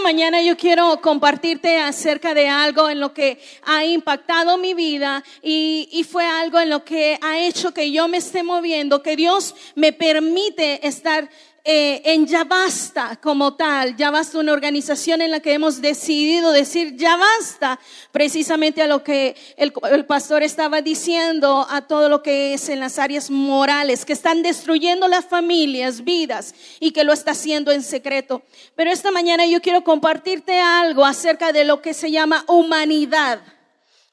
mañana yo quiero compartirte acerca de algo en lo que ha impactado mi vida y, y, fue algo en lo que ha hecho que yo me esté moviendo, que Dios me permite estar eh, en Ya Basta como tal, Ya Basta una organización en la que hemos decidido decir Ya Basta, precisamente a lo que el, el pastor estaba diciendo, a todo lo que es en las áreas morales, que están destruyendo las familias, vidas, y que lo está haciendo en secreto. Pero esta mañana yo quiero compartirte algo acerca de lo que se llama humanidad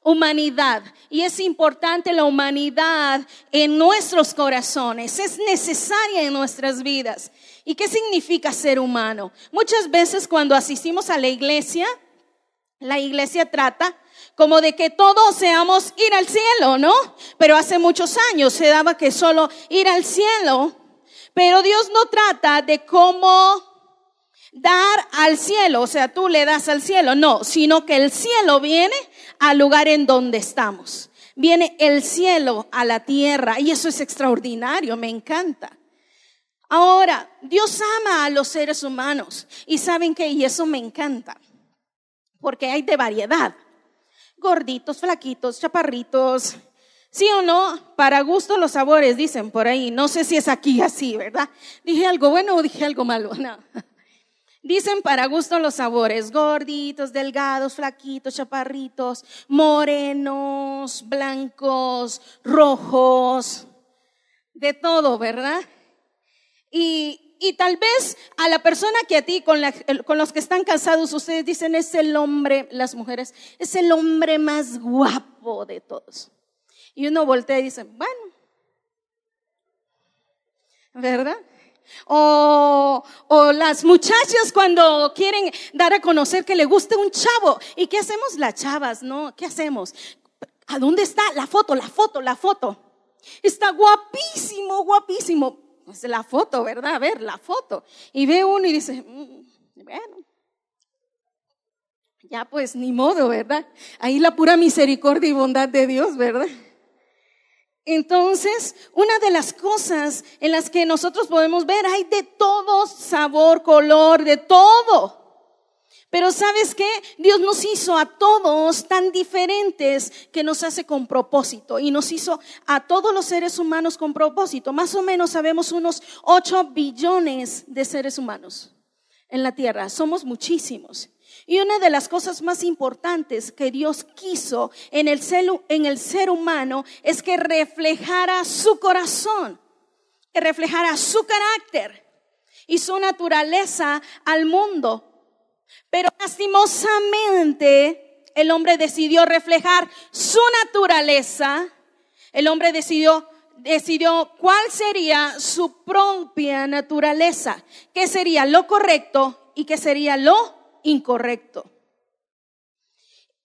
humanidad. Y es importante la humanidad en nuestros corazones, es necesaria en nuestras vidas. ¿Y qué significa ser humano? Muchas veces cuando asistimos a la iglesia, la iglesia trata como de que todos seamos ir al cielo, ¿no? Pero hace muchos años se daba que solo ir al cielo, pero Dios no trata de cómo dar al cielo, o sea, tú le das al cielo, no, sino que el cielo viene al lugar en donde estamos. Viene el cielo a la tierra y eso es extraordinario, me encanta. Ahora, Dios ama a los seres humanos y saben que, y eso me encanta, porque hay de variedad. Gorditos, flaquitos, chaparritos, ¿Sí o no? Para gusto los sabores, dicen por ahí. No sé si es aquí así, ¿verdad? ¿Dije algo bueno o dije algo malo? No. Dicen para gusto los sabores, gorditos, delgados, flaquitos, chaparritos, morenos, blancos, rojos, de todo, ¿verdad? Y, tal vez a la persona que a ti, con, con los que están casados, ustedes dicen es el hombre, las mujeres, es el hombre más guapo de todos. Y uno voltea y dice, bueno, ¿verdad? O, o, las muchachas cuando quieren dar a conocer que le gusta un chavo. ¿Y qué hacemos las chavas? ¿No? ¿Qué hacemos? ¿A dónde está la foto? La foto, la foto. Está guapísimo, guapísimo. Pues la foto, ¿verdad? A ver, la foto. Y ve uno y dice, mm, bueno, ya pues ni modo, ¿verdad? Ahí la pura misericordia y bondad de Dios, ¿verdad? Entonces, una de las cosas en las que nosotros podemos ver, hay de todo sabor, color, de todo. Pero sabes qué? Dios nos hizo a todos tan diferentes que nos hace con propósito y nos hizo a todos los seres humanos con propósito. Más o menos sabemos unos 8 billones de seres humanos en la tierra. Somos muchísimos. Y una de las cosas más importantes que Dios quiso en el ser, en el ser humano es que reflejara su corazón, que reflejara su carácter y su naturaleza al mundo. Pero lastimosamente el hombre decidió reflejar su naturaleza, el hombre decidió decidió cuál sería su propia naturaleza, qué sería lo correcto y qué sería lo incorrecto.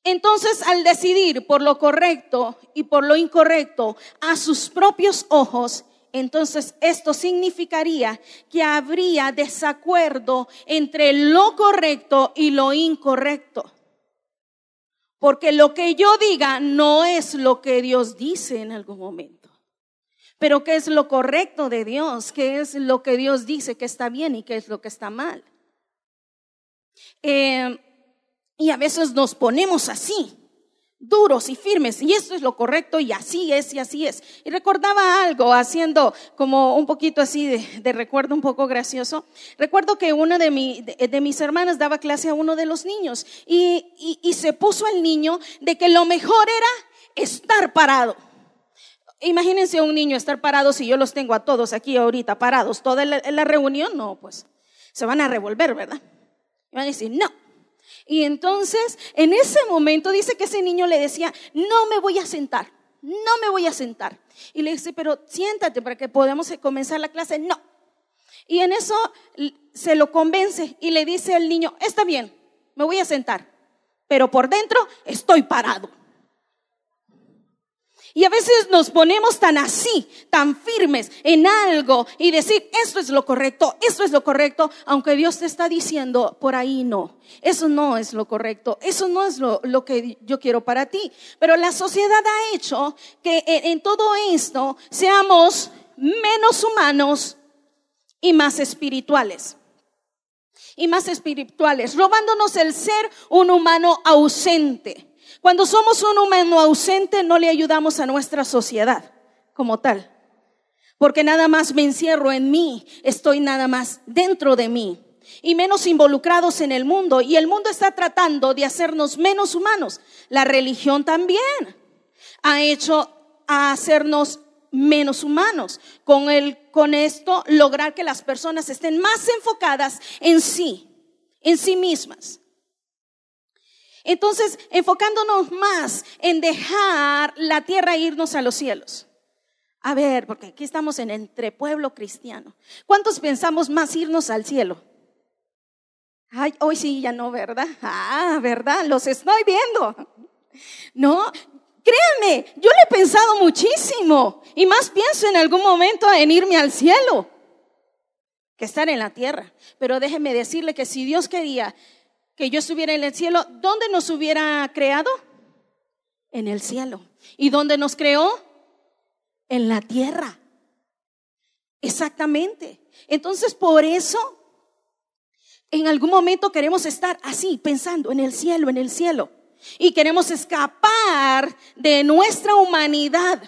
Entonces, al decidir por lo correcto y por lo incorrecto a sus propios ojos, entonces esto significaría que habría desacuerdo entre lo correcto y lo incorrecto. Porque lo que yo diga no es lo que Dios dice en algún momento. Pero ¿qué es lo correcto de Dios? ¿Qué es lo que Dios dice que está bien y qué es lo que está mal? Eh, y a veces nos ponemos así, duros y firmes, y esto es lo correcto, y así es, y así es. Y recordaba algo, haciendo como un poquito así de, recuerdo un poco gracioso. Recuerdo que una de, mis hermanas daba clase a uno de los niños, y, y, se puso el niño de que lo mejor era estar parado. Imagínense un niño estar parado si yo los tengo a todos aquí ahorita parados, toda la reunión, no, pues se van a revolver, ¿verdad? Y van a decir, no. Y entonces, en ese momento dice que ese niño le decía, no me voy a sentar, no me voy a sentar. Y le dice, pero siéntate para que podamos comenzar la clase. No. Y en eso se lo convence y le dice al niño, está bien, me voy a sentar, pero por dentro estoy parado. Y a veces nos ponemos tan así, tan firmes en algo y decir, esto es lo correcto, esto es lo correcto, aunque Dios te está diciendo, por ahí no, eso no es lo correcto, eso no es lo, que yo quiero para ti. Pero la sociedad ha hecho que en, en todo esto seamos menos humanos y más espirituales. y más espirituales, robándonos el ser un humano ausente. Cuando somos un humano ausente no le ayudamos a nuestra sociedad como tal, porque nada más me encierro en mí, estoy nada más dentro de mí y menos involucrados en el mundo. Y el mundo está tratando de hacernos menos humanos. La religión también ha hecho a hacernos menos humanos. Con, el, con esto lograr que las personas estén más enfocadas en sí, en sí mismas. Entonces, enfocándonos más en dejar la tierra e irnos a los cielos. A ver, porque aquí estamos en entre pueblo cristiano. ¿Cuántos pensamos más irnos al cielo? Ay, hoy sí, ya no, ¿verdad? Ah, ¿verdad? Los estoy viendo. No, créanme, yo le he pensado muchísimo y más pienso en algún momento en irme al cielo que estar en la tierra. Pero déjeme decirle que si Dios quería que yo estuviera en el cielo, ¿dónde nos hubiera creado? En el cielo. ¿Y dónde nos creó? En la tierra. Exactamente. Entonces, por eso en algún momento queremos estar así, pensando en el cielo, en el cielo. Y queremos escapar de nuestra humanidad.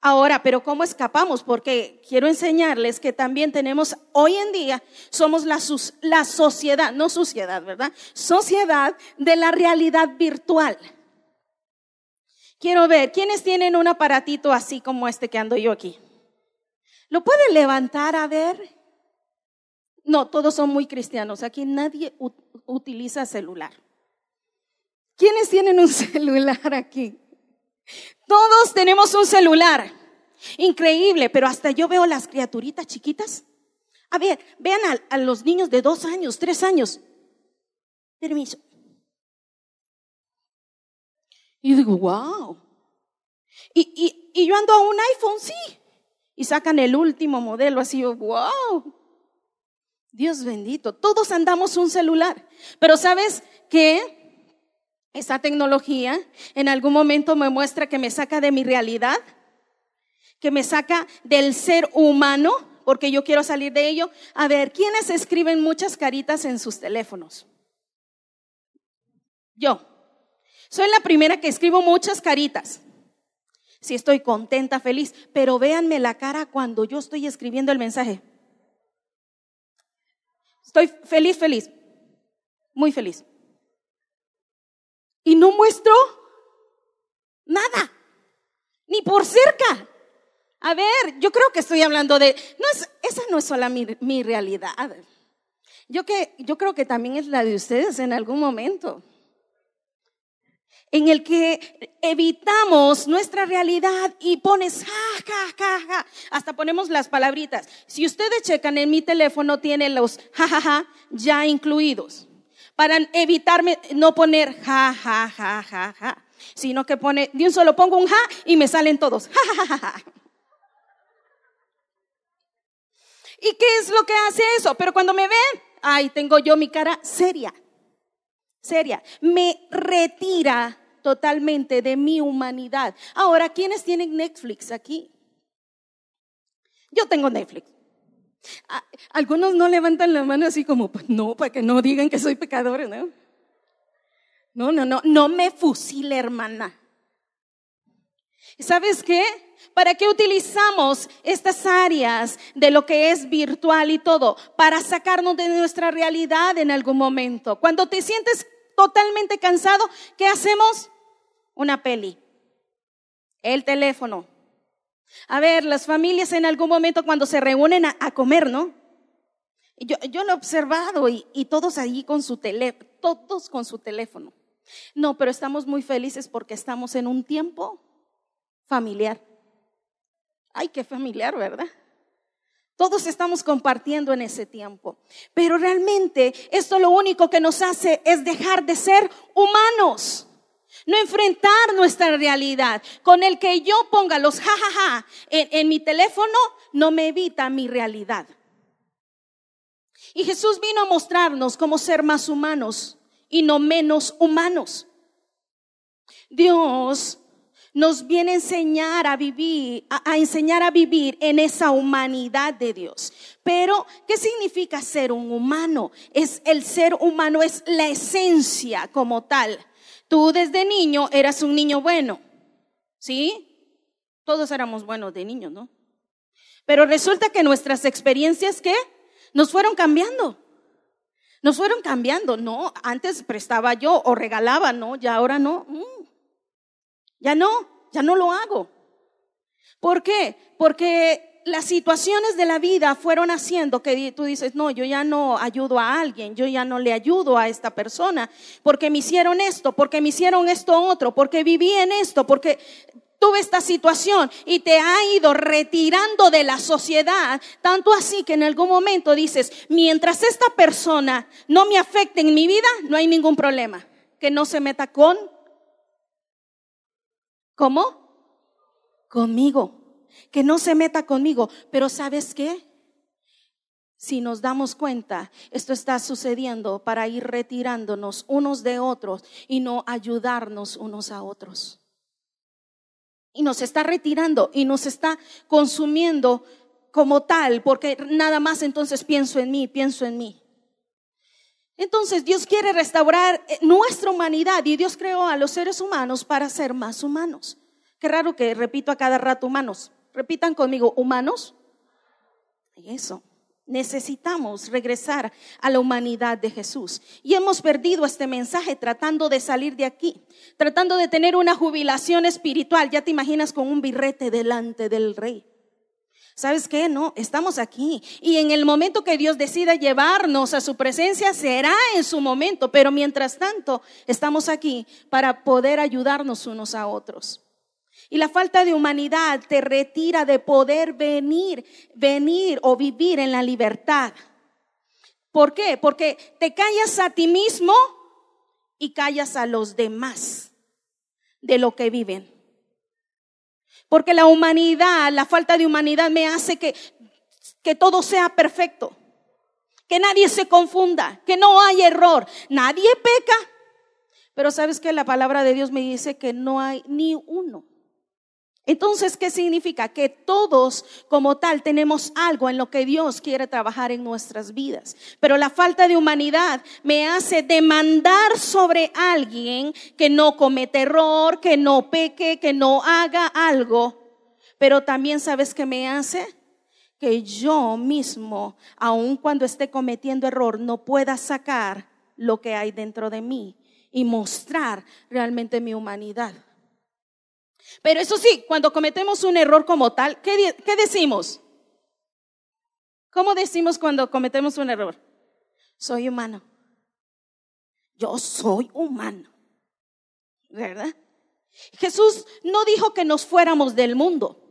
Ahora, pero ¿cómo escapamos? Porque quiero enseñarles que también tenemos, hoy en día, somos la, sociedad, no sociedad, ¿verdad? Sociedad de la realidad virtual. Quiero ver, ¿quiénes tienen un aparatito así como este que ando yo aquí? ¿Lo pueden levantar a ver? No, todos son muy cristianos. Aquí nadie utiliza celular. ¿Quiénes tienen un celular aquí? Todos tenemos un celular. Increíble, pero hasta yo veo las criaturitas chiquitas. A ver, vean a, los niños de dos años, tres años. Permiso. Y digo, wow. Y, y yo ando a un iPhone, sí. Y sacan el último modelo, así, wow. Dios bendito, todos andamos un celular, pero ¿sabes qué? Esa tecnología en algún momento me muestra que me saca de mi realidad, que me saca del ser humano, porque yo quiero salir de ello. A ver, ¿quiénes escriben muchas caritas en sus teléfonos? Yo. Soy la primera que escribo muchas caritas. Si estoy contenta, feliz, pero véanme la cara cuando yo estoy escribiendo el mensaje. Estoy feliz, feliz, muy feliz. Y no muestro nada, ni por cerca. A ver, yo creo que estoy hablando de, no es, esa no es solo mi, mi realidad. Yo, que, yo creo que también es la de ustedes en algún momento en el que evitamos nuestra realidad y pones ja, ja, ja, ja, hasta ponemos las palabritas. Si ustedes checan en mi teléfono tiene los ja, ja, ja ya incluidos. Para evitarme no poner ja, ja, ja, ja, ja, sino que pone, de un solo pongo un ja y me salen todos. Ja, ja, ja, ja. ¿Y qué es lo que hace eso? Pero cuando me ven, ay, tengo yo mi cara seria seria, me retira totalmente de mi humanidad. Ahora, ¿quiénes tienen Netflix aquí? Yo tengo Netflix. Algunos no levantan la mano así como, pues no, para que no digan que soy pecador, ¿no? No, no, no, no me fusile, hermana. ¿Sabes qué? ¿Para qué utilizamos estas áreas de lo que es virtual y todo? Para sacarnos de nuestra realidad en algún momento. Cuando te sientes totalmente cansado, ¿qué hacemos? Una peli. El teléfono. A ver, las familias en algún momento cuando se reúnen a, comer, ¿no? Yo, yo, lo he observado y, y todos ahí con su teléfono, todos con su teléfono. No, pero estamos muy felices porque estamos en un tiempo familiar. Ay, qué familiar, ¿verdad? Todos estamos compartiendo en ese tiempo. Pero realmente esto lo único que nos hace es dejar de ser humanos. No enfrentar nuestra realidad. Con el que yo ponga los jajaja en, en mi teléfono no me evita mi realidad. Y Jesús vino a mostrarnos cómo ser más humanos y no menos humanos. Dios nos viene a enseñar a vivir, a, enseñar a vivir en esa humanidad de Dios. Pero, ¿qué significa ser un humano? Es el ser humano, es la esencia como tal. Tú desde niño eras un niño bueno, ¿sí? Todos éramos buenos de niños, ¿no? Pero resulta que nuestras experiencias, ¿qué? Nos fueron cambiando. Nos fueron cambiando, no, antes prestaba yo o regalaba, no, ya ahora no. Mm. Ya no, ya no lo hago. ¿Por qué? Porque las situaciones de la vida fueron haciendo que tú dices, no, yo ya no ayudo a alguien, yo ya no le ayudo a esta persona, porque me hicieron esto, porque me hicieron esto otro, porque viví en esto, porque tuve esta situación y te ha ido retirando de la sociedad, tanto así que en algún momento dices, mientras esta persona no me afecte en mi vida, no hay ningún problema, que no se meta con ¿Cómo? Conmigo. Que no se meta conmigo. Pero ¿sabes qué? Si nos damos cuenta, esto está sucediendo para ir retirándonos unos de otros y no ayudarnos unos a otros. Y nos está retirando y nos está consumiendo como tal, porque nada más entonces pienso en mí, pienso en mí. Entonces Dios quiere restaurar eh, nuestra humanidad y Dios creó a los seres humanos para ser más humanos. Qué raro que repito a cada rato humanos. Repitan conmigo, humanos. Eso. Necesitamos regresar a la humanidad de Jesús. Y hemos perdido este mensaje tratando de salir de aquí, tratando de tener una jubilación espiritual. Ya te imaginas con un birrete delante del rey. ¿Sabes qué? No, estamos aquí. Y en el momento que Dios decida llevarnos a su presencia, será en su momento. Pero mientras tanto, estamos aquí para poder ayudarnos unos a otros. Y la falta de humanidad te retira de poder venir, venir o vivir en la libertad. ¿Por qué? Porque te callas a ti mismo y callas a los demás de lo que viven. Porque la humanidad, la falta de humanidad me hace que, que todo sea perfecto. Que nadie se confunda, que no hay error. Nadie peca. Pero sabes que la palabra de Dios me dice que no hay ni uno. Entonces, ¿qué significa? Que todos como tal tenemos algo en lo que Dios quiere trabajar en nuestras vidas. Pero la falta de humanidad me hace demandar sobre alguien que no comete error, que no peque, que no haga algo. Pero también sabes qué me hace? Que yo mismo, aun cuando esté cometiendo error, no pueda sacar lo que hay dentro de mí y mostrar realmente mi humanidad. Pero eso sí, cuando cometemos un error como tal, ¿qué, decimos? ¿Cómo decimos cuando cometemos un error? Soy humano. Yo soy humano. ¿Verdad? Jesús no dijo que nos fuéramos del mundo.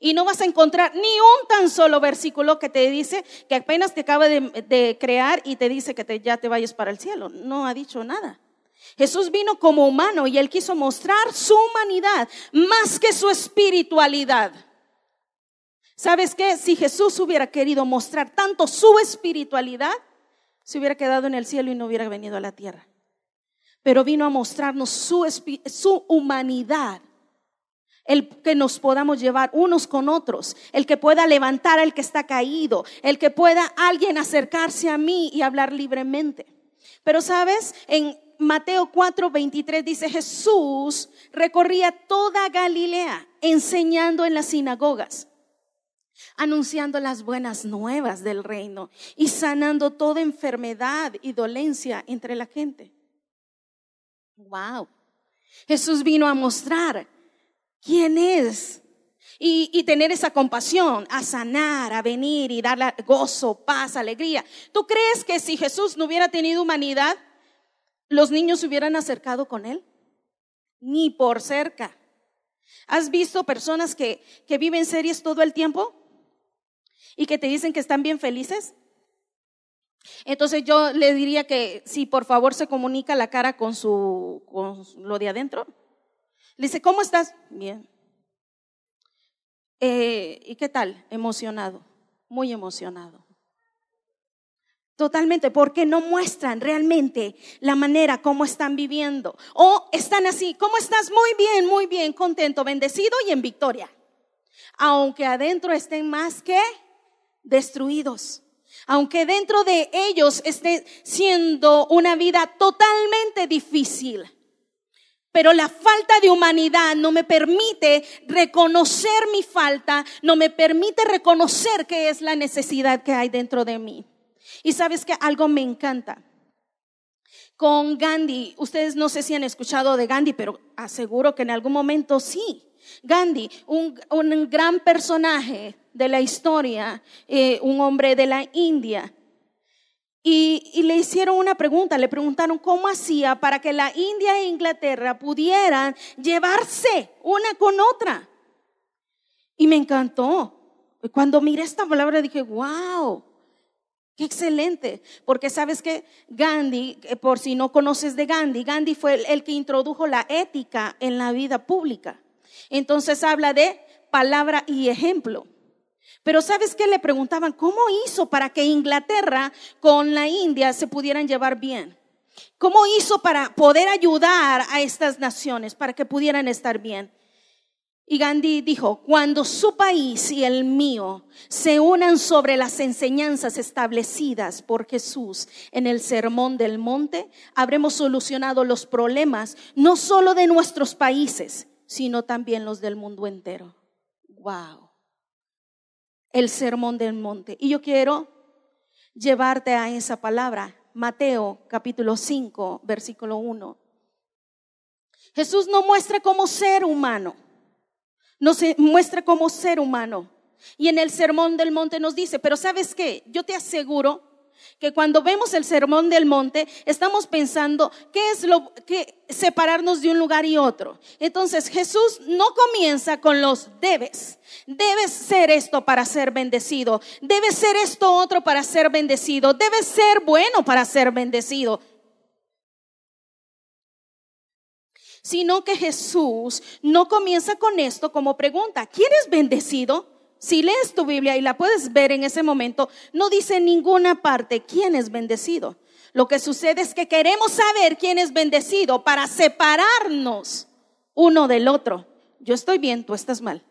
Y no vas a encontrar ni un tan solo versículo que te dice que apenas te acaba de, crear y te dice que ya te vayas para el cielo. No ha dicho nada. Jesús vino como humano y él quiso mostrar su humanidad más que su espiritualidad. ¿Sabes qué? Si Jesús hubiera querido mostrar tanto su espiritualidad, se hubiera quedado en el cielo y no hubiera venido a la tierra. Pero vino a mostrarnos su, su humanidad el que nos podamos llevar unos con otros, el que pueda levantar al que está caído, el que pueda alguien acercarse a mí y hablar libremente. Pero sabes, en Mateo 4, 23 dice, Jesús recorría toda Galilea enseñando en las sinagogas, anunciando las buenas nuevas del reino y sanando toda enfermedad y dolencia entre la gente. Wow. Jesús vino a mostrar quién es y, y, tener esa compasión, a sanar, a venir y dar gozo, paz, alegría. ¿Tú crees que si Jesús no hubiera tenido humanidad, los niños se hubieran acercado con él? Ni por cerca. ¿Has visto personas que, que viven series todo el tiempo y que te dicen que están bien felices? Entonces yo le diría que si por favor se comunica la cara con su con lo de adentro. Le dice, ¿cómo estás? Bien. Eh, ¿Y qué tal? Emocionado, muy emocionado. Totalmente, porque no muestran realmente la manera como están viviendo. O están así, ¿cómo estás? Muy bien, muy bien, contento, bendecido y en victoria. Aunque adentro estén más que destruidos. Aunque dentro de ellos esté siendo una vida totalmente difícil. Pero la falta de humanidad no me permite reconocer mi falta, no me permite reconocer qué es la necesidad que hay dentro de mí. Y sabes que algo me encanta. Con Gandhi, ustedes no sé si han escuchado de Gandhi, pero aseguro que en algún momento sí. Gandhi, un, gran personaje de la historia, eh, un hombre de la India. Y, le hicieron una pregunta, le preguntaron cómo hacía para que la India e Inglaterra pudieran llevarse una con otra. Y me encantó. Cuando miré esta palabra dije, wow, Qué excelente, porque sabes que Gandhi, eh, por si no conoces de Gandhi, Gandhi fue el, que introdujo la ética en la vida pública. Entonces habla de palabra y ejemplo. Pero ¿sabes qué le preguntaban? ¿Cómo hizo para que Inglaterra con la India se pudieran llevar bien? ¿Cómo hizo para poder ayudar a estas naciones, para que pudieran estar bien? Y Gandhi dijo, cuando su país y el mío se unan sobre las enseñanzas establecidas por Jesús en el Sermón del Monte, habremos solucionado los problemas no solo de nuestros países, sino también los del mundo entero. Wow. El Sermón del Monte. Y yo quiero llevarte a esa palabra. Mateo capítulo 5, versículo 1. Jesús no muestra como ser humano nos muestra como ser humano. Y en el Sermón del Monte nos dice, pero ¿sabes qué? Yo te aseguro que cuando vemos el Sermón del Monte estamos pensando qué es lo que separarnos de un lugar y otro. Entonces Jesús no comienza con los debes. Debes ser esto para ser bendecido. Debes ser esto otro para ser bendecido. Debes ser bueno para ser bendecido. Sino que Jesús no comienza con esto como pregunta, ¿quién es bendecido? Si lees tu Biblia y la puedes ver en ese momento, no dice en ninguna parte quién es bendecido. Lo que sucede es que queremos saber quién es bendecido para separarnos uno del otro. Yo estoy bien, tú estás mal.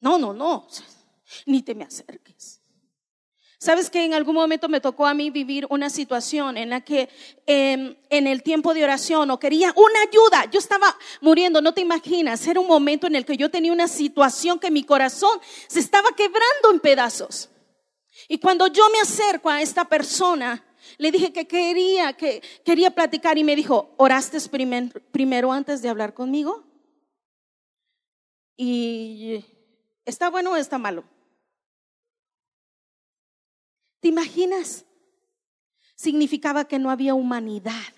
No, no, no, ni te me acerques. Sabes que en algún momento me tocó a mí vivir una situación en la que em, en el tiempo de oración o quería una ayuda. Yo estaba muriendo, no te imaginas. Era un momento en el que yo tenía una situación que mi corazón se estaba quebrando en pedazos. Y cuando yo me acerco a esta persona, le dije que quería, que quería platicar y me dijo, ¿oraste primero antes de hablar conmigo? Y ¿está bueno o está malo? ¿Te imaginas? Significaba que no había humanidad,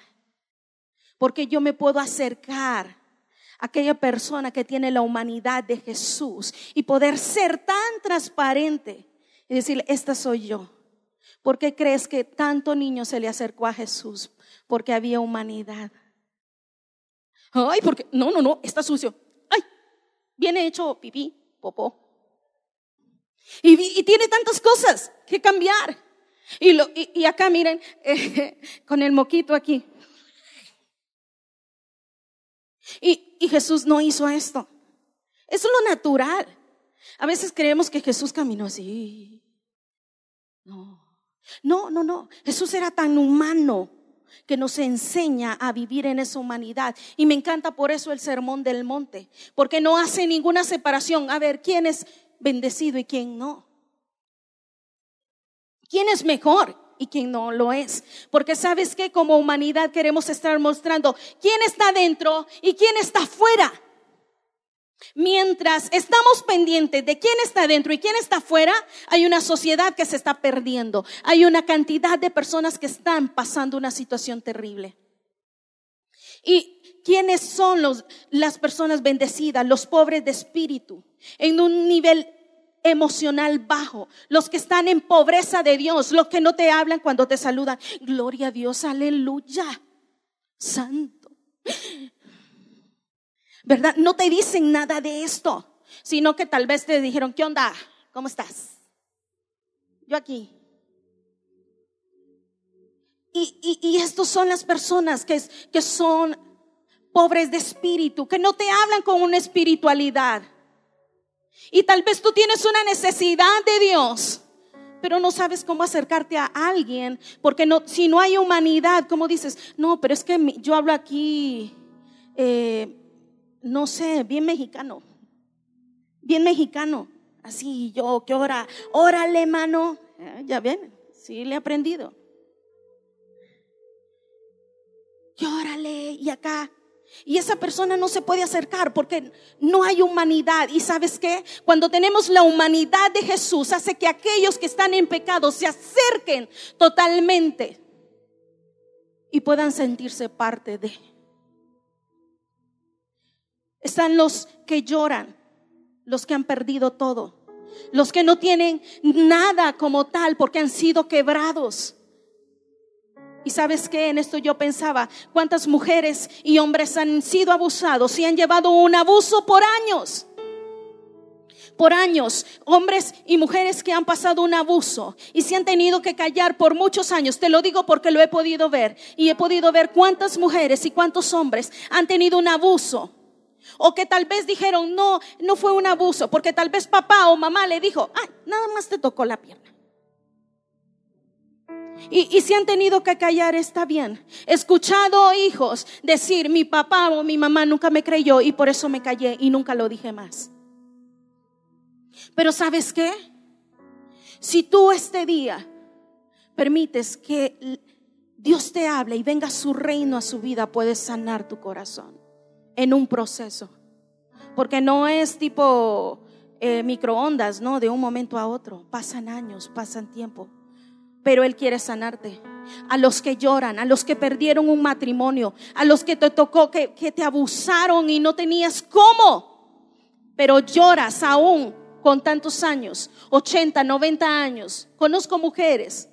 porque yo me puedo acercar a aquella persona que tiene la humanidad de Jesús y poder ser tan transparente y decirle, esta soy yo. ¿Por qué crees que tanto niño se le acercó a Jesús? Porque había humanidad. Ay, porque, no, no, no, está sucio. Ay, viene hecho pipí, popó. Y, tiene tantas cosas que cambiar. Y, acá miren, con el moquito aquí. Y, y Jesús no hizo esto. Eso es lo natural. A veces creemos que Jesús caminó así. No, no, no, no. Jesús era tan humano que nos enseña a vivir en esa humanidad. Y me encanta por eso el sermón del monte, porque no hace ninguna separación. A ver, ¿quién es bendecido y quién no. ¿Quién es mejor y quién no lo es? Porque sabes que como humanidad queremos estar mostrando quién está dentro y quién está fuera. Mientras estamos pendientes de quién está dentro y quién está fuera, hay una sociedad que se está perdiendo. Hay una cantidad de personas que están pasando una situación terrible. ¿Y quiénes son los, las personas bendecidas? Los pobres de espíritu, en un nivel emocional bajo, los que están en pobreza de Dios, los que no te hablan cuando te saludan. Gloria a Dios, aleluya, santo. ¿Verdad? No te dicen nada de esto, sino que tal vez te dijeron, ¿qué onda? ¿Cómo estás? Yo aquí. Y, y, estos son las personas que, que son pobres de espíritu, que no te hablan con una espiritualidad. Y tal vez tú tienes una necesidad de Dios, pero no sabes cómo acercarte a alguien, porque no, si no hay humanidad, ¿cómo dices? No, pero es que yo hablo aquí, eh, no sé, bien mexicano, bien mexicano, así yo que ora, órale, mano, eh, ya ven, sí le he aprendido. órale, y acá, y esa persona no se puede acercar porque no hay humanidad. ¿Y sabes qué? Cuando tenemos la humanidad de Jesús, hace que aquellos que están en pecado se acerquen totalmente y puedan sentirse parte de. Están los que lloran, los que han perdido todo, los que no tienen nada como tal porque han sido quebrados. Y sabes que en esto yo pensaba, cuántas mujeres y hombres han sido abusados y han llevado un abuso por años. Por años, hombres y mujeres que han pasado un abuso y se han tenido que callar por muchos años. Te lo digo porque lo he podido ver y he podido ver cuántas mujeres y cuántos hombres han tenido un abuso. O que tal vez dijeron, no, no fue un abuso, porque tal vez papá o mamá le dijo, ay, nada más te tocó la pierna. Y, si han tenido que callar, está bien. He escuchado hijos decir, mi papá o mi mamá nunca me creyó y por eso me callé y nunca lo dije más. Pero ¿sabes qué? Si tú este día permites que Dios te hable y venga su reino a su vida, puedes sanar tu corazón en un proceso. Porque no es tipo eh, microondas, ¿no? De un momento a otro. Pasan años, pasan tiempo pero Él quiere sanarte. A los que lloran, a los que perdieron un matrimonio, a los que te tocó, que, te abusaron y no tenías cómo, pero lloras aún con tantos años, 80, 90 años. Conozco mujeres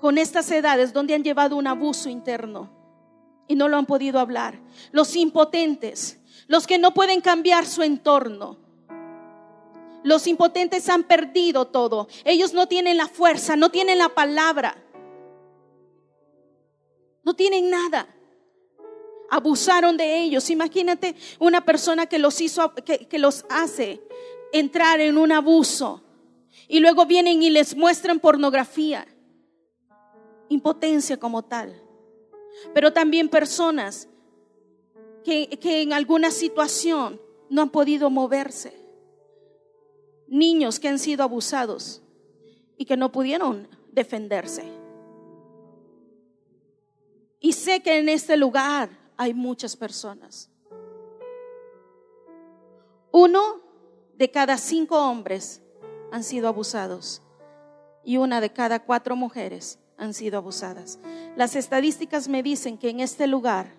con estas edades donde han llevado un abuso interno y no lo han podido hablar. Los impotentes, los que no pueden cambiar su entorno, los impotentes han perdido todo. Ellos no tienen la fuerza, no tienen la palabra. No tienen nada. Abusaron de ellos. Imagínate una persona que los hizo, que, que los hace entrar en un abuso. Y luego vienen y les muestran pornografía. Impotencia como tal. Pero también personas que, que en alguna situación no han podido moverse niños que han sido abusados y que no pudieron defenderse. Y sé que en este lugar hay muchas personas. Uno de cada cinco hombres han sido abusados y una de cada cuatro mujeres han sido abusadas. Las estadísticas me dicen que en este lugar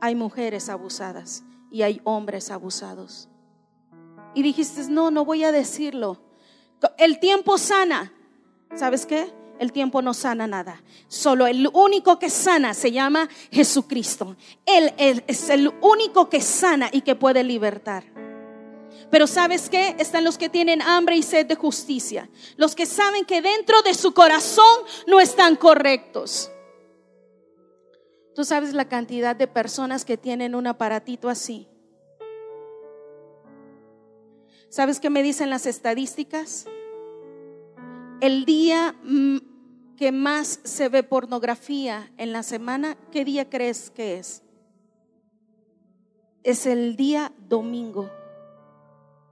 hay mujeres abusadas y hay hombres abusados y dijiste, no, no voy a decirlo. El tiempo sana. ¿Sabes qué? El tiempo no sana nada. Solo el único que sana se llama Jesucristo. Él, es el único que sana y que puede libertar. Pero ¿sabes qué? Están los que tienen hambre y sed de justicia. Los que saben que dentro de su corazón no están correctos. Tú sabes la cantidad de personas que tienen un aparatito así ¿Sabes qué me dicen las estadísticas? El día mm, que más se ve pornografía en la semana, ¿qué día crees que es? Es el día domingo.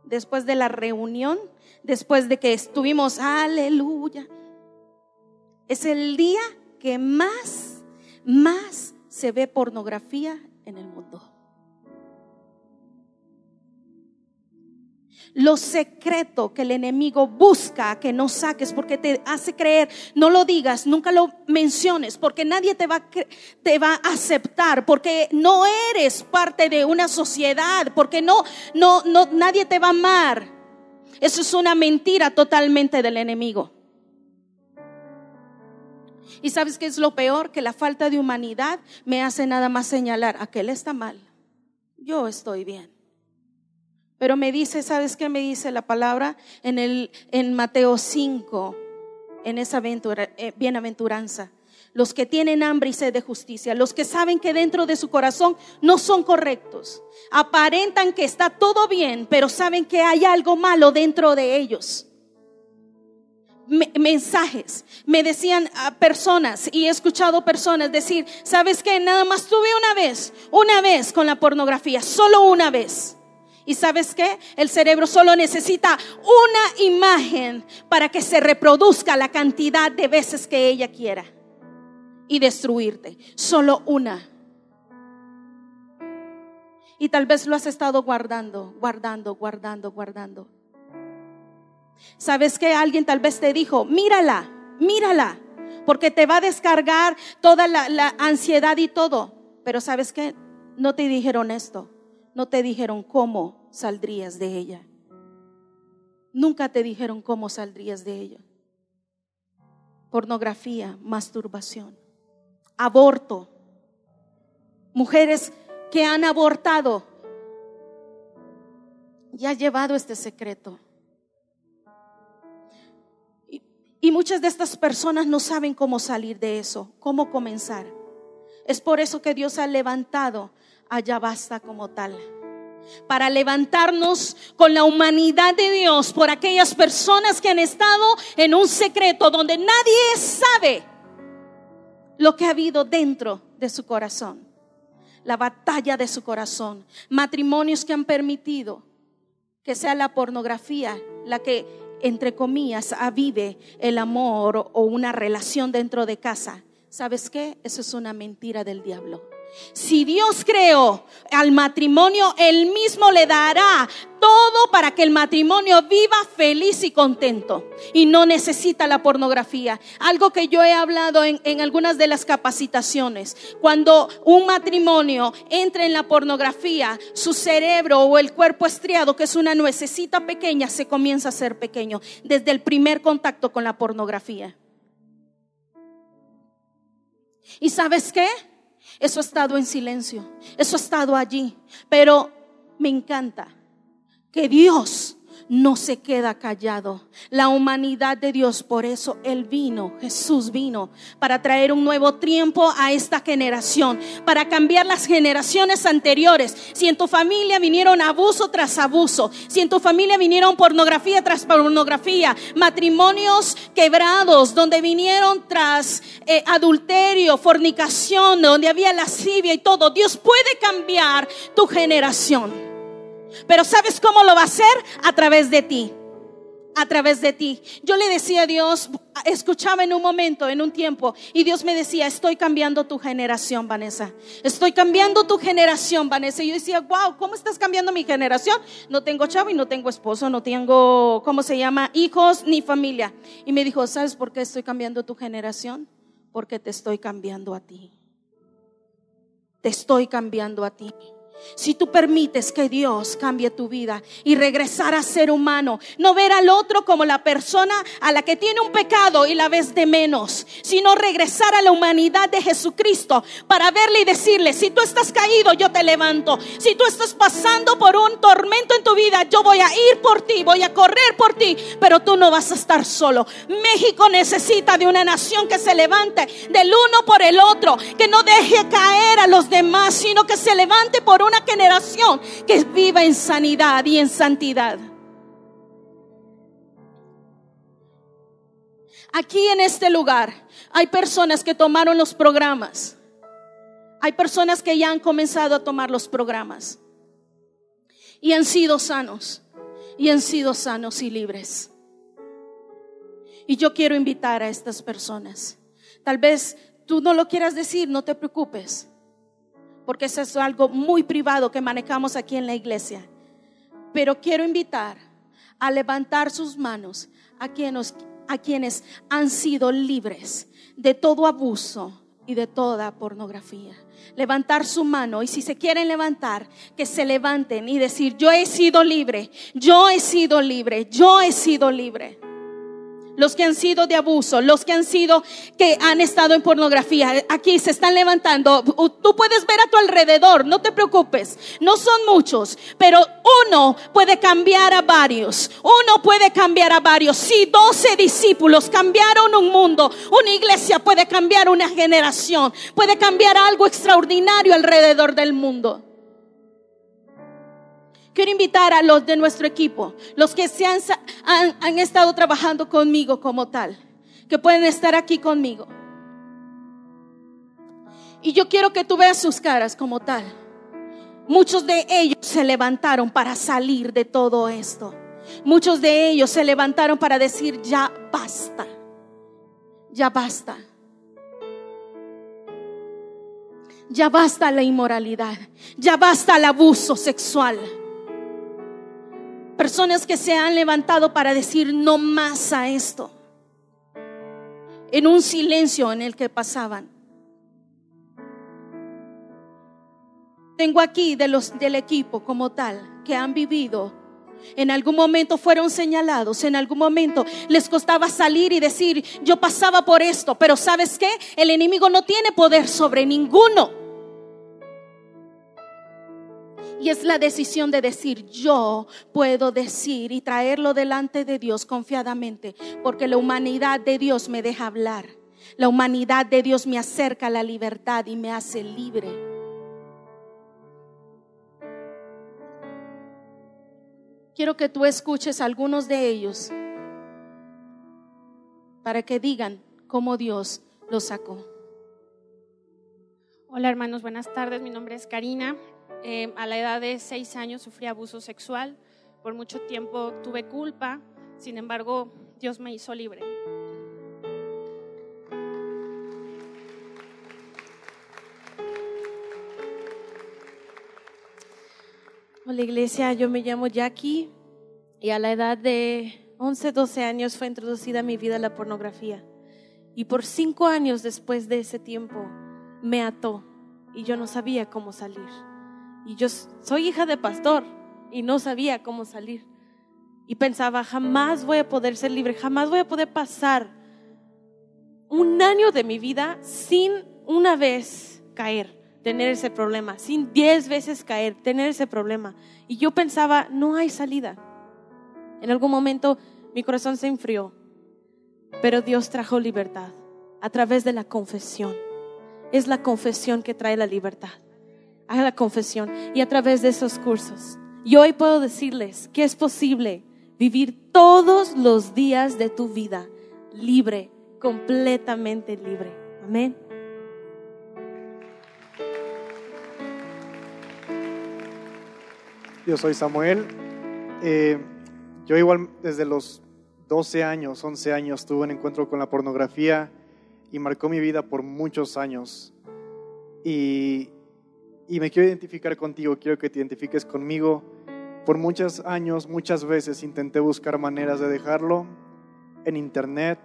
Después de la reunión, después de que estuvimos, aleluya. Es el día que más, más se ve pornografía en el mundo. Lo secreto que el enemigo busca que no saques porque te hace creer, no lo digas, nunca lo menciones, porque nadie te va, te va a aceptar, porque no eres parte de una sociedad, porque no, no, no, nadie te va a amar. Eso es una mentira totalmente del enemigo. Y sabes qué es lo peor? Que la falta de humanidad me hace nada más señalar, aquel está mal, yo estoy bien. Pero me dice, ¿sabes qué me dice la palabra? En, el, en Mateo 5, en esa aventura, eh, bienaventuranza. los que tienen hambre y sed de justicia, los que saben que dentro de su corazón no son correctos, aparentan que está todo bien, pero saben que hay algo malo dentro de ellos. mensajes, me decían personas y he escuchado personas decir, ¿sabes qué? Nada más tuve una vez, una vez con la pornografía, solo una vez. ¿Y sabes qué? El cerebro solo necesita una imagen para que se reproduzca la cantidad de veces que ella quiera y destruirte. Solo una. Y tal vez lo has estado guardando, guardando, guardando, guardando. ¿Sabes que alguien tal vez te dijo, mírala, mírala, porque te va a descargar toda la, la ansiedad y todo? Pero ¿sabes qué? No te dijeron esto, no te dijeron cómo saldrías de ella. Nunca te dijeron cómo saldrías de ella. Pornografía, masturbación aborto, mujeres que han abortado y ha llevado este secreto. Y, y, muchas de estas personas no saben cómo salir de eso, cómo comenzar. Es por eso que Dios ha levantado allá basta como tal. Para levantarnos con la humanidad de Dios por aquellas personas que han estado en un secreto donde nadie sabe lo que ha habido dentro de su corazón, la batalla de su corazón, matrimonios que han permitido que sea la pornografía la que, entre comillas, avive el amor o una relación dentro de casa. ¿Sabes qué? Eso es una mentira del diablo. Si Dios creó al matrimonio, Él mismo le dará todo para que el matrimonio viva feliz y contento. Y no necesita la pornografía. Algo que yo he hablado en, algunas de las capacitaciones. Cuando un matrimonio entra en la pornografía, su cerebro o el cuerpo estriado, que es una nuececita pequeña, se comienza a hacer pequeño desde el primer contacto con la pornografía. ¿Y sabes qué? Eso ha estado en silencio. Eso ha estado allí. Pero me encanta que Dios no se queda callado. La humanidad de Dios, por eso Él vino, Jesús vino, para traer un nuevo tiempo a esta generación, para cambiar las generaciones anteriores. Si en tu familia vinieron abuso tras abuso, si en tu familia vinieron pornografía tras pornografía, matrimonios quebrados, donde vinieron tras eh, adulterio, fornicación, donde había lascivia y todo, Dios puede cambiar tu generación. Pero ¿sabes cómo lo va a hacer? A través de ti. A través de ti. Yo le decía a Dios, escuchaba en un momento, en un tiempo, y Dios me decía, estoy cambiando tu generación, Vanessa. Estoy cambiando tu generación, Vanessa. Y yo decía, wow, ¿cómo estás cambiando mi generación? No tengo chavo y no tengo esposo, no tengo, ¿cómo se llama? Hijos ni familia. Y me dijo, ¿sabes por qué estoy cambiando tu generación? Porque te estoy cambiando a ti. Te estoy cambiando a ti. Si tú permites que Dios cambie tu vida y regresar a ser humano, no ver al otro como la persona a la que tiene un pecado y la ves de menos, sino regresar a la humanidad de Jesucristo para verle y decirle, si tú estás caído, yo te levanto. Si tú estás pasando por un tormento en tu vida, yo voy a ir por ti, voy a correr por ti, pero tú no vas a estar solo. México necesita de una nación que se levante del uno por el otro, que no deje caer a los demás, sino que se levante por un una generación que viva en sanidad y en santidad. Aquí en este lugar hay personas que tomaron los programas. Hay personas que ya han comenzado a tomar los programas. Y han sido sanos. Y han sido sanos y libres. Y yo quiero invitar a estas personas. Tal vez tú no lo quieras decir, no te preocupes porque eso es algo muy privado que manejamos aquí en la iglesia. Pero quiero invitar a levantar sus manos a quienes, a quienes han sido libres de todo abuso y de toda pornografía. Levantar su mano y si se quieren levantar, que se levanten y decir, yo he sido libre, yo he sido libre, yo he sido libre. Los que han sido de abuso, los que han sido, que han estado en pornografía, aquí se están levantando. Tú puedes ver a tu alrededor, no te preocupes, no son muchos, pero uno puede cambiar a varios, uno puede cambiar a varios. Si doce discípulos cambiaron un mundo, una iglesia puede cambiar una generación, puede cambiar algo extraordinario alrededor del mundo. Quiero invitar a los de nuestro equipo, los que se han, han, estado trabajando conmigo como tal, que pueden estar aquí conmigo. Y yo quiero que tú veas sus caras como tal. Muchos de ellos se levantaron para salir de todo esto. Muchos de ellos se levantaron para decir, ya basta, ya basta. Ya basta la inmoralidad, ya basta el abuso sexual. Personas que se han levantado para decir no más a esto. En un silencio en el que pasaban. Tengo aquí de los del equipo como tal que han vivido en algún momento fueron señalados, en algún momento les costaba salir y decir, yo pasaba por esto, pero ¿sabes qué? El enemigo no tiene poder sobre ninguno. Y es la decisión de decir, yo puedo decir y traerlo delante de Dios confiadamente, porque la humanidad de Dios me deja hablar. La humanidad de Dios me acerca a la libertad y me hace libre. Quiero que tú escuches algunos de ellos para que digan cómo Dios los sacó. Hola hermanos, buenas tardes. Mi nombre es Karina. Eh, a la edad de seis años sufrí abuso sexual. Por mucho tiempo tuve culpa. Sin embargo, Dios me hizo libre. Hola iglesia, yo me llamo Jackie y a la edad de 11, 12 años fue introducida a mi vida la pornografía. Y por cinco años después de ese tiempo me ató y yo no sabía cómo salir. Y yo soy hija de pastor y no sabía cómo salir. Y pensaba, jamás voy a poder ser libre, jamás voy a poder pasar un año de mi vida sin una vez caer, tener ese problema, sin diez veces caer, tener ese problema. Y yo pensaba, no hay salida. En algún momento mi corazón se enfrió, pero Dios trajo libertad a través de la confesión. Es la confesión que trae la libertad haga la confesión y a través de esos cursos. Y hoy puedo decirles que es posible vivir todos los días de tu vida libre, completamente libre. Amén. Yo soy Samuel. Eh, yo igual desde los 12 años, 11 años tuve un encuentro con la pornografía y marcó mi vida por muchos años. Y y me quiero identificar contigo, quiero que te identifiques conmigo. Por muchos años, muchas veces intenté buscar maneras de dejarlo en internet,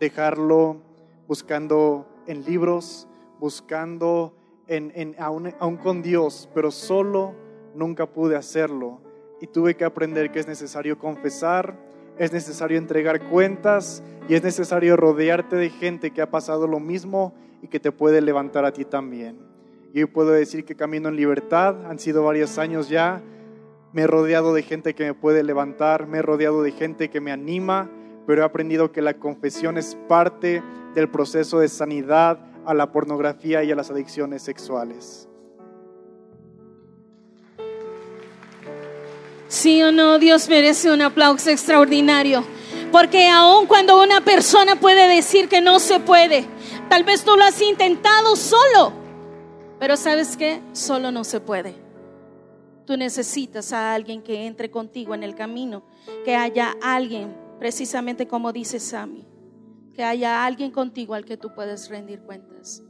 dejarlo buscando en libros, buscando en, en, aún, aún con Dios, pero solo nunca pude hacerlo. Y tuve que aprender que es necesario confesar, es necesario entregar cuentas y es necesario rodearte de gente que ha pasado lo mismo y que te puede levantar a ti también. Y hoy puedo decir que camino en libertad, han sido varios años ya, me he rodeado de gente que me puede levantar, me he rodeado de gente que me anima, pero he aprendido que la confesión es parte del proceso de sanidad a la pornografía y a las adicciones sexuales. Sí o no, Dios merece un aplauso extraordinario. Porque aun cuando una persona puede decir que no se puede, tal vez tú lo has intentado solo, pero sabes qué? Solo no se puede. Tú necesitas a alguien que entre contigo en el camino, que haya alguien, precisamente como dice Sammy, que haya alguien contigo al que tú puedes rendir cuentas.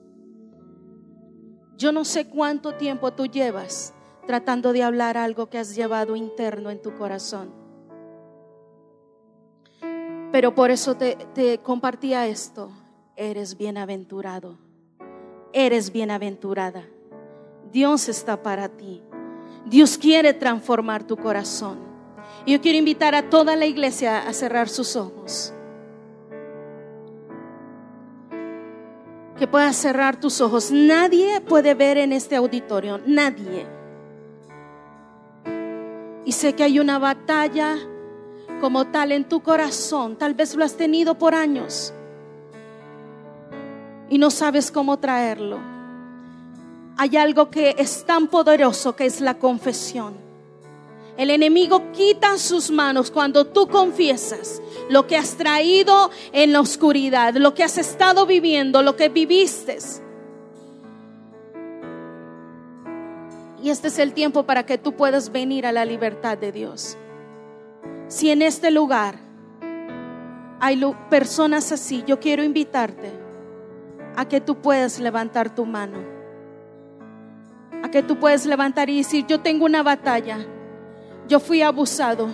Yo no sé cuánto tiempo tú llevas tratando de hablar algo que has llevado interno en tu corazón. Pero por eso te, te compartía esto. Eres bienaventurado eres bienaventurada. Dios está para ti. Dios quiere transformar tu corazón. Y yo quiero invitar a toda la iglesia a cerrar sus ojos. Que puedas cerrar tus ojos. Nadie puede ver en este auditorio, nadie. Y sé que hay una batalla como tal en tu corazón. Tal vez lo has tenido por años y no sabes cómo traerlo. Hay algo que es tan poderoso que es la confesión. El enemigo quita sus manos cuando tú confiesas lo que has traído en la oscuridad, lo que has estado viviendo, lo que viviste. Y este es el tiempo para que tú puedas venir a la libertad de Dios. Si en este lugar hay personas así, yo quiero invitarte a que tú puedas levantar tu mano. A que tú puedas levantar y decir, yo tengo una batalla. Yo fui abusado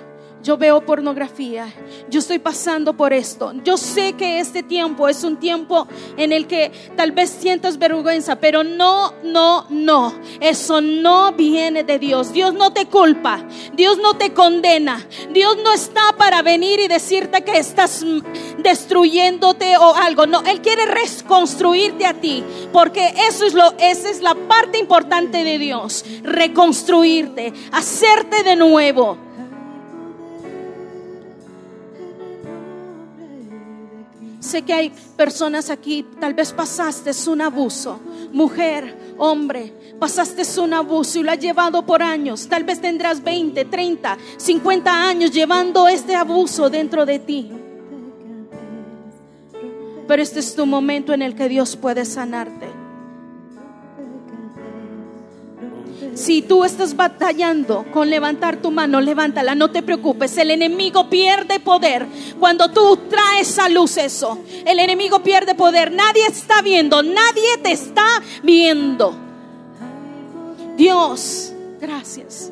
yo veo pornografía, yo estoy pasando por esto. Yo sé que este tiempo es un tiempo en el que tal vez sientas vergüenza, pero no, no, no. Eso no viene de Dios. Dios no te culpa, Dios no te condena. Dios no está para venir y decirte que estás destruyéndote o algo. No, Él quiere reconstruirte a ti, porque eso es lo, esa es la parte importante de Dios, reconstruirte, hacerte de nuevo. Sé que hay personas aquí, tal vez pasaste un abuso, mujer, hombre, pasaste un abuso y lo has llevado por años. Tal vez tendrás 20, 30, 50 años llevando este abuso dentro de ti. Pero este es tu momento en el que Dios puede sanarte. Si tú estás batallando con levantar tu mano, levántala, no te preocupes. El enemigo pierde poder cuando tú traes a luz eso. El enemigo pierde poder. Nadie está viendo, nadie te está viendo. Dios, gracias.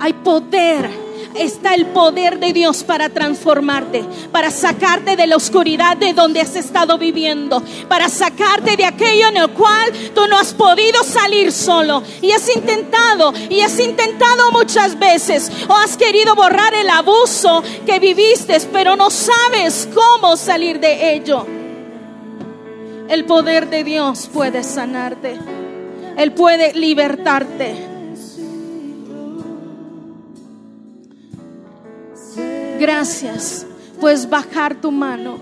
Hay poder está el poder de Dios para transformarte, para sacarte de la oscuridad de donde has estado viviendo, para sacarte de aquello en el cual tú no has podido salir solo y has intentado y has intentado muchas veces o has querido borrar el abuso que viviste, pero no sabes cómo salir de ello. El poder de Dios puede sanarte. Él puede libertarte. Gracias. Puedes bajar tu mano.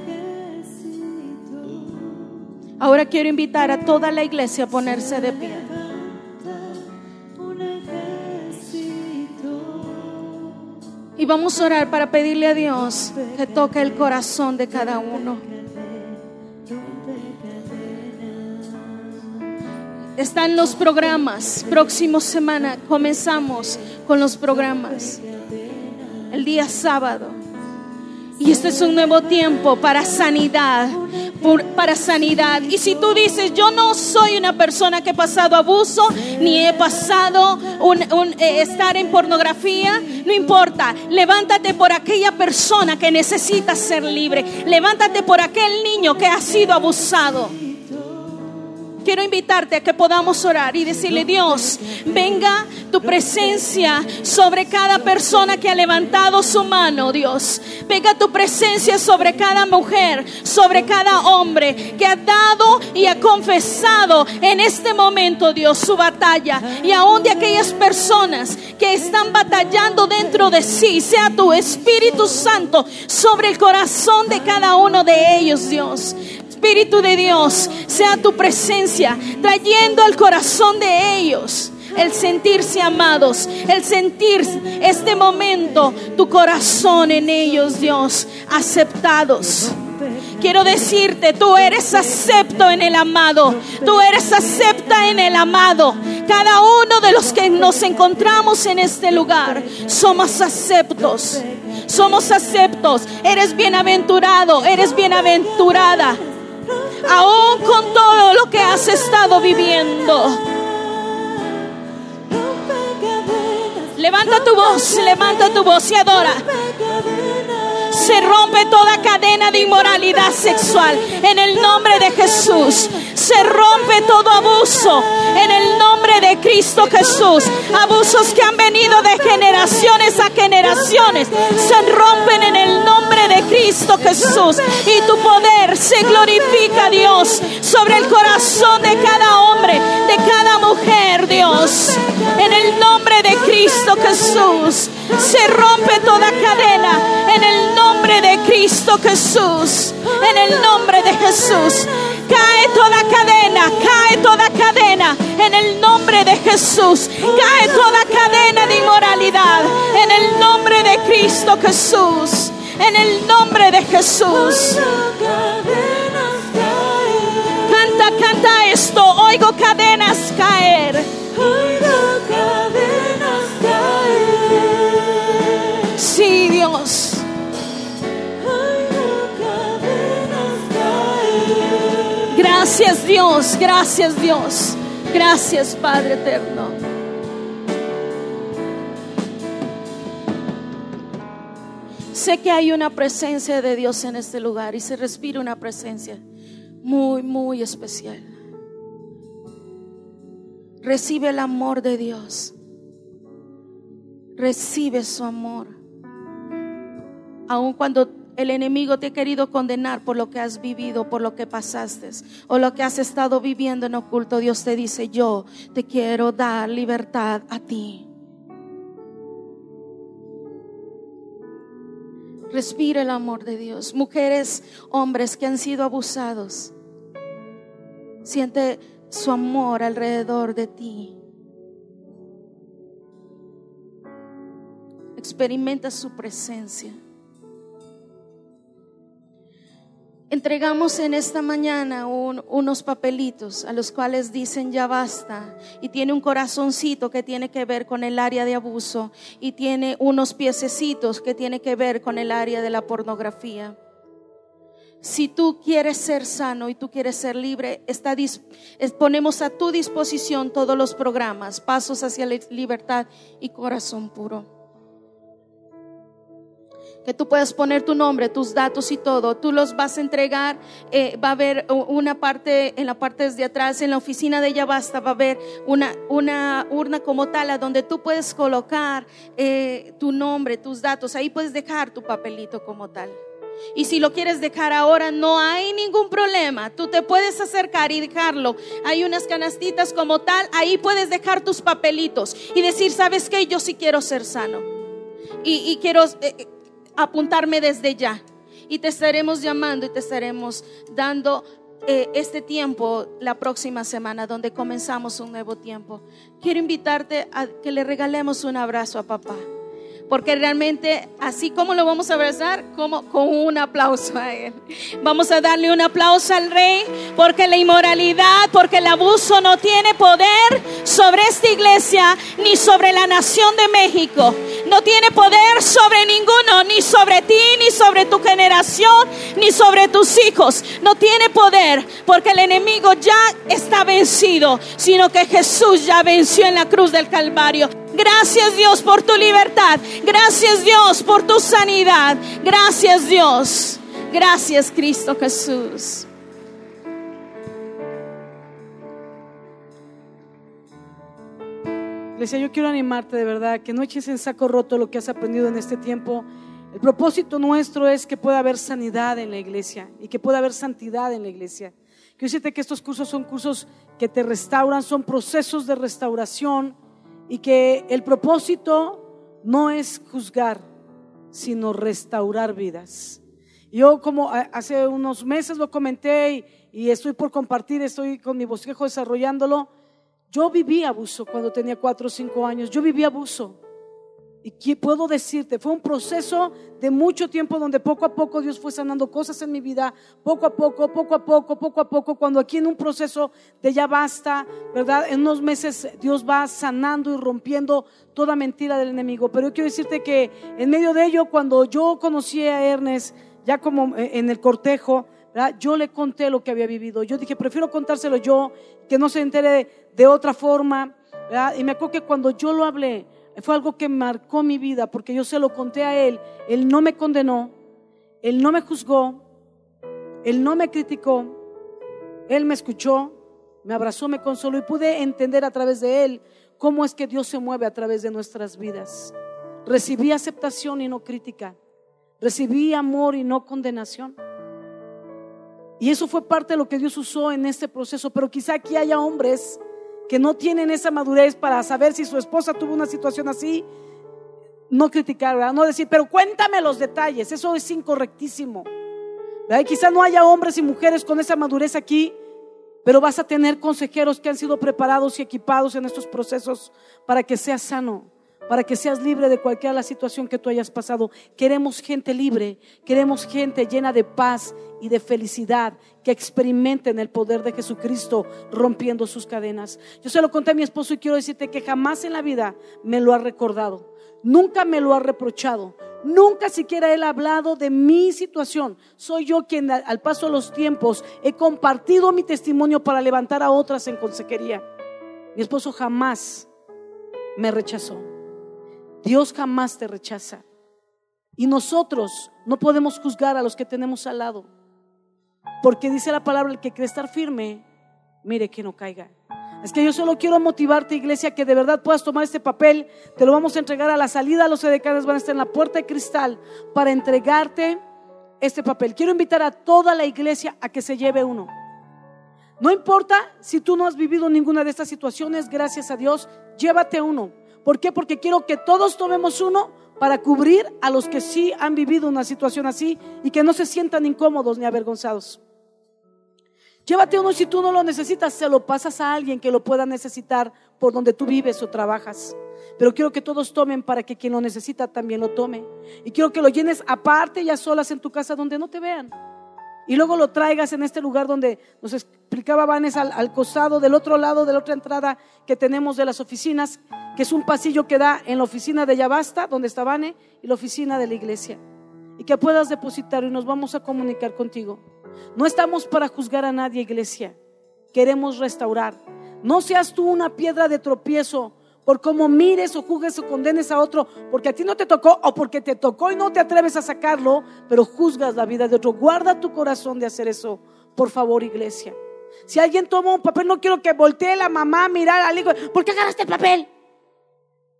Ahora quiero invitar a toda la iglesia a ponerse de pie. Y vamos a orar para pedirle a Dios que toque el corazón de cada uno. Están los programas. Próxima semana comenzamos con los programas el día sábado. Y este es un nuevo tiempo para sanidad, para sanidad. Y si tú dices, yo no soy una persona que he pasado abuso, ni he pasado un, eh, estar en pornografía, no importa. Levántate por aquella persona que necesita ser libre. Levántate por aquel niño que ha sido abusado quiero invitarte a que podamos orar y decirle, Dios, venga tu presencia sobre cada persona que ha levantado su mano, Dios. Venga tu presencia sobre cada mujer, sobre cada hombre que ha dado y ha confesado en este momento, Dios, su batalla. Y aún de aquellas personas que están batallando dentro de sí, sea tu Espíritu Santo sobre el corazón de cada uno de ellos, Dios. Espíritu de Dios, sea tu presencia trayendo al corazón de ellos el sentirse amados, el sentir este momento, tu corazón en ellos, Dios, aceptados. Quiero decirte, tú eres acepto en el amado, tú eres acepta en el amado. Cada uno de los que nos encontramos en este lugar somos aceptos, somos aceptos. Eres bienaventurado, eres bienaventurada aún con todo lo que has estado viviendo. Levanta tu voz, levanta tu voz y adora. Se rompe toda cadena de inmoralidad sexual en el nombre de Jesús. Se rompe todo abuso en el nombre de Cristo Jesús. Abusos que han venido de generaciones a generaciones se rompen en el nombre de Cristo Jesús. Y tu poder se glorifica, Dios, sobre el corazón de cada hombre, de cada mujer, Dios. En el nombre de Cristo Jesús se rompe toda cadena. En el nombre de Cristo Jesús. En el nombre de Jesús. Cae toda cadena, cae toda cadena en el nombre de Jesús. Cae toda cadena de inmoralidad en el nombre de Cristo Jesús. En el nombre de Jesús. Canta, canta esto. Oigo cadenas caer. Gracias Dios, gracias Dios, gracias Padre eterno. Sé que hay una presencia de Dios en este lugar y se respira una presencia muy, muy especial. Recibe el amor de Dios. Recibe su amor. Aun cuando el enemigo te ha querido condenar por lo que has vivido, por lo que pasaste o lo que has estado viviendo en oculto, Dios te dice, yo te quiero dar libertad a ti. Respira el amor de Dios. Mujeres, hombres que han sido abusados. Siente su amor alrededor de ti. Experimenta su presencia. Entregamos en esta mañana unos papelitos a los cuales dicen ya basta y tiene un corazoncito que tiene que ver con el área de abuso y tiene unos piececitos que tiene que ver con el área de la pornografía. Si tú quieres ser sano y tú quieres ser libre, está, ponemos a tu disposición todos los programas, Pasos hacia la Libertad y Corazón Puro que tú puedas poner tu nombre, tus datos y todo. Tú los vas a entregar. Eh, va a haber una parte, en la parte desde atrás, en la oficina de ella basta, va a haber una, una urna como tal, a donde tú puedes colocar eh, tu nombre, tus datos. Ahí puedes dejar tu papelito como tal. Y si lo quieres dejar ahora, no hay ningún problema. Tú te puedes acercar y dejarlo. Hay unas canastitas como tal, ahí puedes dejar tus papelitos y decir, ¿sabes qué? Yo sí quiero ser sano. Y, y quiero, eh, apuntarme desde ya. Y te estaremos llamando y te estaremos dando eh, este tiempo la próxima semana donde comenzamos un nuevo tiempo. Quiero invitarte a que le regalemos un abrazo a papá. Porque realmente, así como lo vamos a abrazar, como con un aplauso a Él. Vamos a darle un aplauso al Rey, porque la inmoralidad, porque el abuso no tiene poder sobre esta iglesia ni sobre la nación de México. No tiene poder sobre ninguno, ni sobre ti, ni sobre tu generación, ni sobre tus hijos. No tiene poder, porque el enemigo ya está vencido, sino que Jesús ya venció en la cruz del Calvario. Gracias Dios por tu libertad. Gracias Dios por tu sanidad. Gracias Dios. Gracias Cristo Jesús. Iglesia, yo quiero animarte de verdad, que no eches en saco roto lo que has aprendido en este tiempo. El propósito nuestro es que pueda haber sanidad en la iglesia y que pueda haber santidad en la iglesia. Quiero decirte que estos cursos son cursos que te restauran, son procesos de restauración y que el propósito no es juzgar, sino restaurar vidas. Yo como hace unos meses lo comenté y, estoy por compartir, estoy con mi bosquejo desarrollándolo. Yo viví abuso cuando tenía cuatro o cinco años, yo viví abuso. Y puedo decirte, fue un proceso de mucho tiempo donde poco a poco Dios fue sanando cosas en mi vida, poco a poco, poco a poco, poco a poco, cuando aquí en un proceso de ya basta, ¿verdad? En unos meses Dios va sanando y rompiendo toda mentira del enemigo. Pero yo quiero decirte que en medio de ello, cuando yo conocí a Ernest, ya como eh, en el cortejo, ¿verdad? yo le conté lo que había vivido. Yo dije, prefiero contárselo yo, que no se entere de, otra forma. ¿verdad? Y me acuerdo que cuando yo lo hablé, fue algo que marcó mi vida porque yo se lo conté a él, él no me condenó Él no me juzgó, Él no me criticó, Él me escuchó, me abrazó, me consoló y pude entender a través de Él cómo es que Dios se mueve a través de nuestras vidas. Recibí aceptación y no crítica. Recibí amor y no condenación. Y eso fue parte de lo que Dios usó en este proceso. Pero quizá aquí haya hombres que no tienen esa madurez para saber si su esposa tuvo una situación así. No criticar, no decir, pero cuéntame los detalles. Eso es incorrectísimo. Quizá no haya hombres y mujeres con esa madurez aquí, pero vas a tener consejeros que han sido preparados y equipados en estos procesos para que seas sano para que seas libre de cualquier la situación que tú hayas pasado. Queremos gente libre, queremos gente llena de paz y de felicidad, que experimenten el poder de Jesucristo rompiendo sus cadenas. Yo se lo conté a mi esposo y quiero decirte que jamás en la vida me lo ha recordado, nunca me lo ha reprochado. Nunca siquiera él ha hablado de mi situación. Soy yo quien al paso de los tiempos he compartido mi testimonio para levantar a otras en consejería. Mi esposo jamás me rechazó. Dios jamás te rechaza. Y nosotros no podemos juzgar a los que tenemos al lado. Porque dice la palabra, el que cree estar firme, mire que no caiga. Es que yo solo quiero motivarte, iglesia, que de verdad puedas tomar este papel. Te lo vamos a entregar a la salida. Los edecanes van a estar en la puerta de cristal para entregarte este papel. Quiero invitar a toda la iglesia a que se lleve uno. No importa si tú no has vivido ninguna de estas situaciones, gracias a Dios, llévate uno. ¿Por qué? Porque quiero que todos tomemos uno para cubrir a los que sí han vivido una situación así y que no se sientan incómodos ni avergonzados. Llévate uno si tú no lo necesitas, se lo pasas a alguien que lo pueda necesitar por donde tú vives o trabajas. Pero quiero que todos tomen para que quien lo necesita también lo tome. Y quiero que lo llenes aparte y a solas en tu casa donde no te vean y luego lo traigas en este lugar donde nos explicaba Vanes al, costado del otro lado de la otra entrada que tenemos de las oficinas, que es un pasillo que da en la oficina de Yabasta, donde está Vane, y la oficina de la iglesia. Y que puedas depositar y nos vamos a comunicar contigo. No estamos para juzgar a nadie, iglesia. Queremos restaurar. No seas tú una piedra de tropiezo por cómo mires o juzgues o condenes a otro, porque a ti no te tocó o porque te tocó y no te atreves a sacarlo, pero juzgas la vida de otro. Guarda tu corazón de hacer eso, por favor, iglesia. Si alguien toma un papel, no quiero que voltee la mamá a mirar al hijo. ¿Por qué agarraste el papel?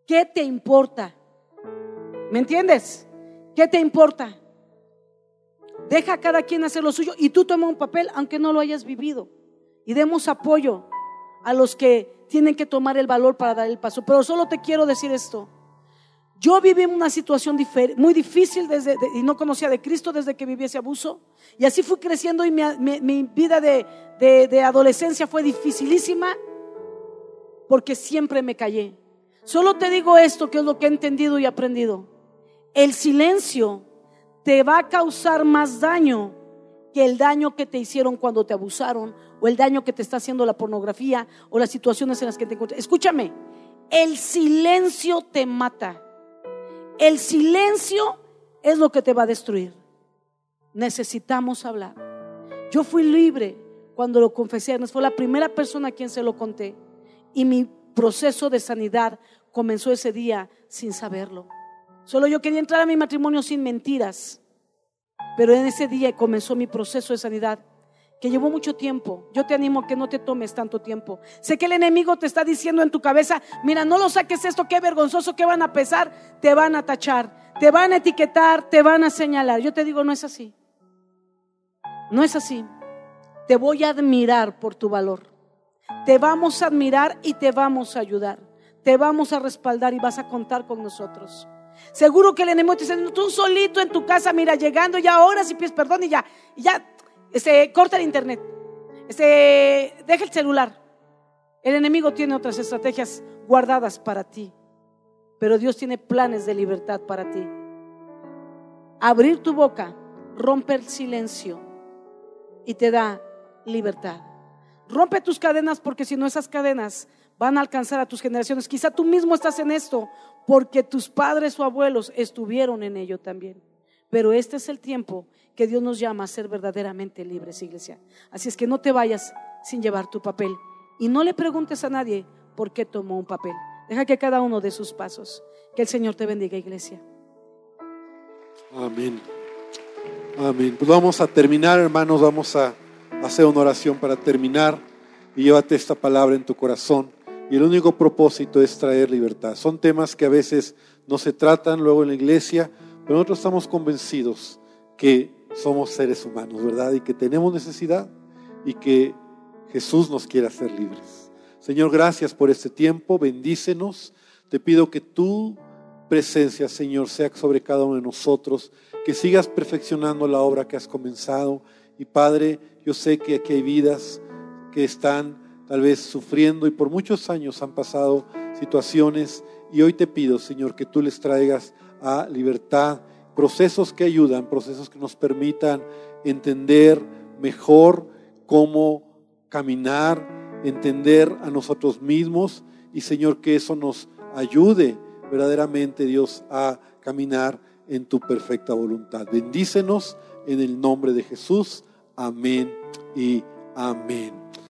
¿Qué te importa? ¿Me entiendes? ¿Qué te importa? Deja a cada quien hacer lo suyo y tú toma un papel aunque no lo hayas vivido. Y demos apoyo a los que tienen que tomar el valor para dar el paso. Pero solo te quiero decir esto. Yo viví una situación muy difícil desde, y no conocía de Cristo desde que viví ese abuso. Y así fui creciendo y mi, vida de, de adolescencia fue dificilísima porque siempre me callé. Solo te digo esto que es lo que he entendido y aprendido. El silencio te va a causar más daño que el daño que te hicieron cuando te abusaron o el daño que te está haciendo la pornografía o las situaciones en las que te encuentras. Escúchame, el silencio te mata. El silencio es lo que te va a destruir. Necesitamos hablar. Yo fui libre cuando lo confesé. Fue la primera persona a quien se lo conté. Y mi proceso de sanidad comenzó ese día sin saberlo. Solo yo quería entrar a mi matrimonio sin mentiras. Pero en ese día comenzó mi proceso de sanidad que llevó mucho tiempo. Yo te animo a que no te tomes tanto tiempo. Sé que el enemigo te está diciendo en tu cabeza, mira, no lo saques esto, qué vergonzoso, qué van a pesar, te van a tachar, te van a etiquetar, te van a señalar. Yo te digo, no es así. No es así. Te voy a admirar por tu valor. Te vamos a admirar y te vamos a ayudar. Te vamos a respaldar y vas a contar con nosotros. Seguro que el enemigo te dice, tú solito en tu casa, mira, llegando ya ahora si pides perdón y ya, ya este, corta el internet. Este, deja el celular. El enemigo tiene otras estrategias guardadas para ti. Pero Dios tiene planes de libertad para ti. Abrir tu boca, rompe el silencio y te da libertad. Rompe tus cadenas porque si no esas cadenas van a alcanzar a tus generaciones. Quizá tú mismo estás en esto porque tus padres o abuelos estuvieron en ello también. Pero este es el tiempo que Dios nos llama a ser verdaderamente libres, iglesia. Así es que no te vayas sin llevar tu papel y no le preguntes a nadie por qué tomó un papel. Deja que cada uno de sus pasos. Que el Señor te bendiga, iglesia. Amén. Amén. Pues vamos a terminar, hermanos, vamos a hacer una oración para terminar y llévate esta palabra en tu corazón. Y el único propósito es traer libertad. Son temas que a veces no se tratan luego en la iglesia, pero nosotros estamos convencidos que somos seres humanos, ¿verdad? Y que tenemos necesidad y que Jesús nos quiere hacer libres. Señor, gracias por este tiempo, bendícenos. Te pido que tu presencia, Señor, sea sobre cada uno de nosotros, que sigas perfeccionando la obra que has comenzado. Y Padre, yo sé que aquí hay vidas que están tal vez sufriendo y por muchos años han pasado situaciones y hoy te pido, Señor, que tú les traigas a libertad procesos que ayudan, procesos que nos permitan entender mejor cómo caminar, entender a nosotros mismos y Señor que eso nos ayude verdaderamente Dios a caminar en tu perfecta voluntad. Bendícenos en el nombre de Jesús. Amén y amén.